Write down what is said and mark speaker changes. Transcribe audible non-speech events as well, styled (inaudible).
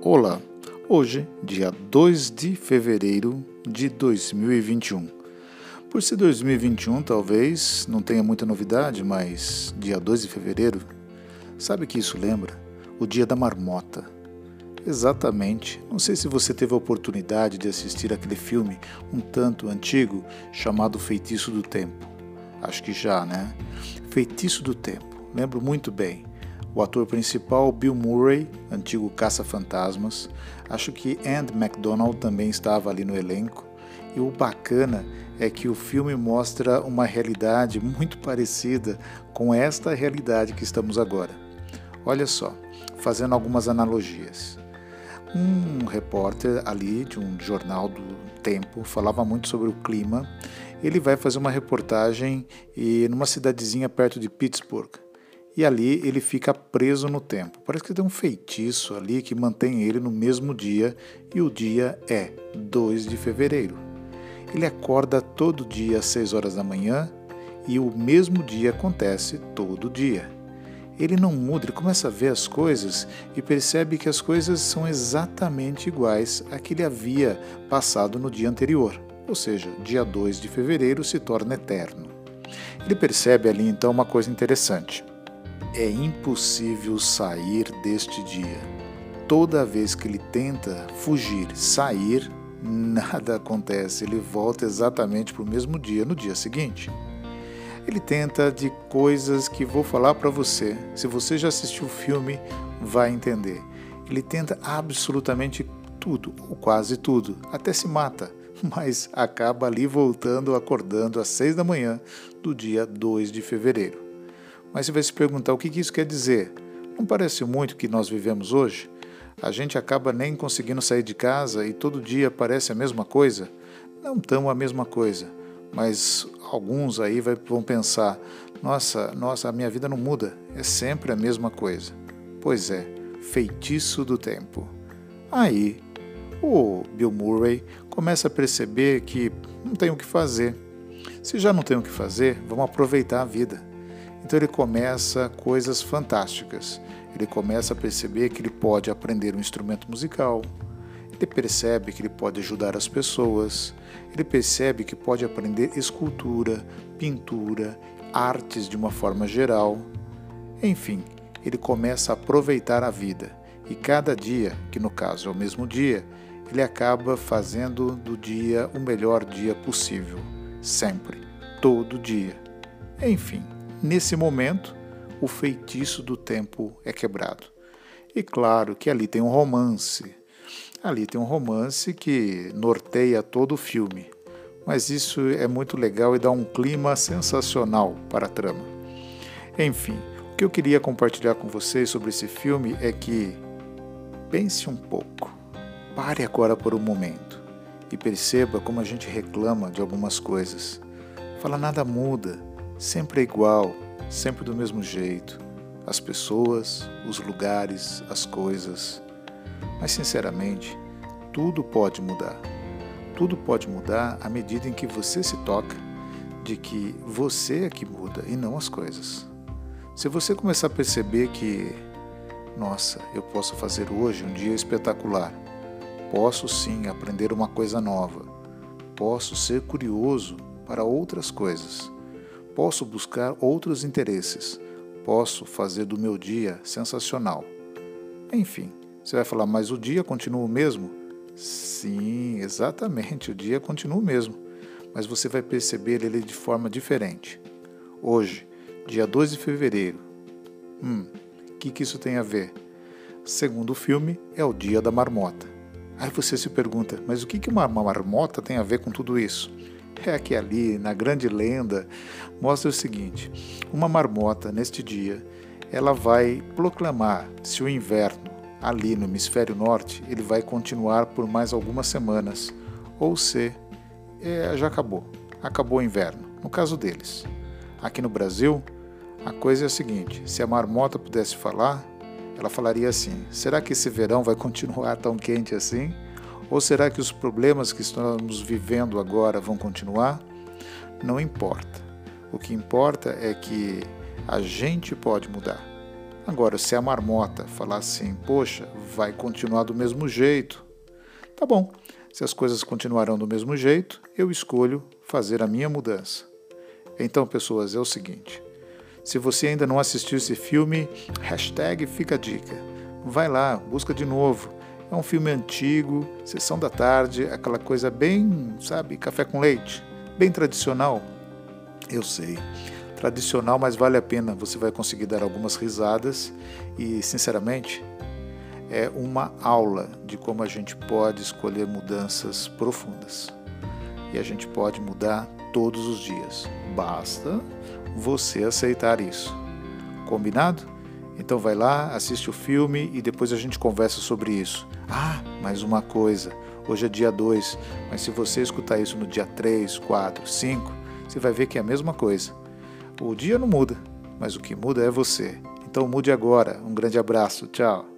Speaker 1: Olá, hoje, dia 2 de fevereiro de 2021. Por ser 2021, talvez não tenha muita novidade, mas dia 2 de fevereiro, sabe que isso lembra? O dia da marmota. Exatamente. Não sei se você teve a oportunidade de assistir aquele filme um tanto antigo chamado Feitiço do Tempo. Acho que já, né? Feitiço do Tempo. Lembro muito bem. O ator principal, Bill Murray, antigo caça-fantasmas. Acho que Andy McDonald também estava ali no elenco. E o bacana é que o filme mostra uma realidade (laughs) muito parecida com esta realidade que estamos agora. Olha só, fazendo algumas analogias. Um repórter ali de um jornal do Tempo falava muito sobre o clima. Ele vai fazer uma reportagem numa cidadezinha perto de Pittsburgh e ali ele fica preso no tempo. Parece que tem um feitiço ali que mantém ele no mesmo dia e o dia é 2 de fevereiro. Ele acorda todo dia às 6 horas da manhã e o mesmo dia acontece todo dia. Ele não muda, ele começa a ver as coisas e percebe que as coisas são exatamente iguais a que ele havia passado no dia anterior, ou seja, dia 2 de fevereiro se torna eterno. Ele percebe ali então uma coisa interessante é impossível sair deste dia. Toda vez que ele tenta fugir, sair, (laughs) nada acontece, ele volta exatamente para o mesmo dia no dia seguinte. Ele tenta de coisas que vou falar para você. Se você já assistiu o filme, vai entender. Ele tenta absolutamente tudo, ou quase tudo, até se mata, (laughs) mas acaba ali voltando, acordando às seis da manhã do dia 2 de fevereiro. Mas você vai se perguntar o que isso quer dizer. Não parece muito que nós vivemos hoje? A gente acaba nem conseguindo sair de casa e todo dia parece a mesma coisa? Não tão a mesma coisa, mas alguns aí vão pensar: nossa, nossa, a minha vida não muda, é sempre a mesma coisa. Pois é, feitiço do tempo. Aí, o Bill Murray começa a perceber que não tem o que fazer. Se já não tem o que fazer, vamos aproveitar a vida. Então ele começa coisas fantásticas. Ele começa a perceber que ele pode aprender um instrumento musical, ele percebe que ele pode ajudar as pessoas, ele percebe que pode aprender escultura, pintura, artes de uma forma geral. Enfim, ele começa a aproveitar a vida e cada dia, que no caso é o mesmo dia, ele acaba fazendo do dia o melhor dia possível, sempre, todo dia. Enfim, Nesse momento, o feitiço do tempo é quebrado. E claro que ali tem um romance. Ali tem um romance que norteia todo o filme. Mas isso é muito legal e dá um clima sensacional para a trama. Enfim, o que eu queria compartilhar com vocês sobre esse filme é que pense um pouco. Pare agora por um momento e perceba como a gente reclama de algumas coisas. Fala nada muda, sempre é igual, sempre do mesmo jeito. As pessoas, os lugares, as coisas. Mas, sinceramente, tudo pode mudar. Tudo pode mudar à medida em que você se toca de que você é que muda e não as coisas. Se você começar a perceber que, nossa, eu posso fazer hoje um dia espetacular, posso sim aprender uma coisa nova, posso ser curioso para outras coisas Posso buscar outros interesses. Posso fazer do meu dia sensacional. Enfim, você vai falar, mas o dia continua o mesmo? Sim, exatamente, o dia continua o mesmo, mas você vai perceber ele de forma diferente. Hoje, dia 2 de fevereiro. Hum, o que, que isso tem a ver? Segundo o filme, é o dia da marmota. Aí você se pergunta, mas o que, que uma marmota tem a ver com tudo isso? É que ali, na grande lenda, mostra o seguinte: uma marmota, neste dia, ela vai proclamar se o inverno ali no hemisfério norte ele vai continuar por mais algumas semanas, ou se é, já acabou, acabou o inverno, no caso deles. Aqui no Brasil, a coisa é a seguinte: se a marmota pudesse falar, ela falaria assim: será que esse verão vai continuar tão quente assim? Ou será que os problemas que estamos vivendo agora vão continuar? Não importa. O que importa é que a gente pode mudar. Agora, se a marmota falar assim, poxa, vai continuar do mesmo jeito, tá bom. Se as coisas continuarão do mesmo jeito, eu escolho fazer a minha mudança. Então, pessoas, é o seguinte: se você ainda não assistiu esse filme, hashtag fica a dica. Vai lá, busca de novo. É um filme antigo, sessão da tarde, aquela coisa bem, sabe, café com leite, bem tradicional. Eu sei, tradicional, mas vale a pena. Você vai conseguir dar algumas risadas e, sinceramente, é uma aula de como a gente pode escolher mudanças profundas. E a gente pode mudar todos os dias. Basta você aceitar isso. Combinado? Então vai lá, assiste o filme e depois a gente conversa sobre isso. Ah, mais uma coisa. Hoje é dia 2, mas se você escutar isso no dia 3, 4, 5, você vai ver que é a mesma coisa. O dia não muda, mas o que muda é você. Então mude agora. Um grande abraço. Tchau.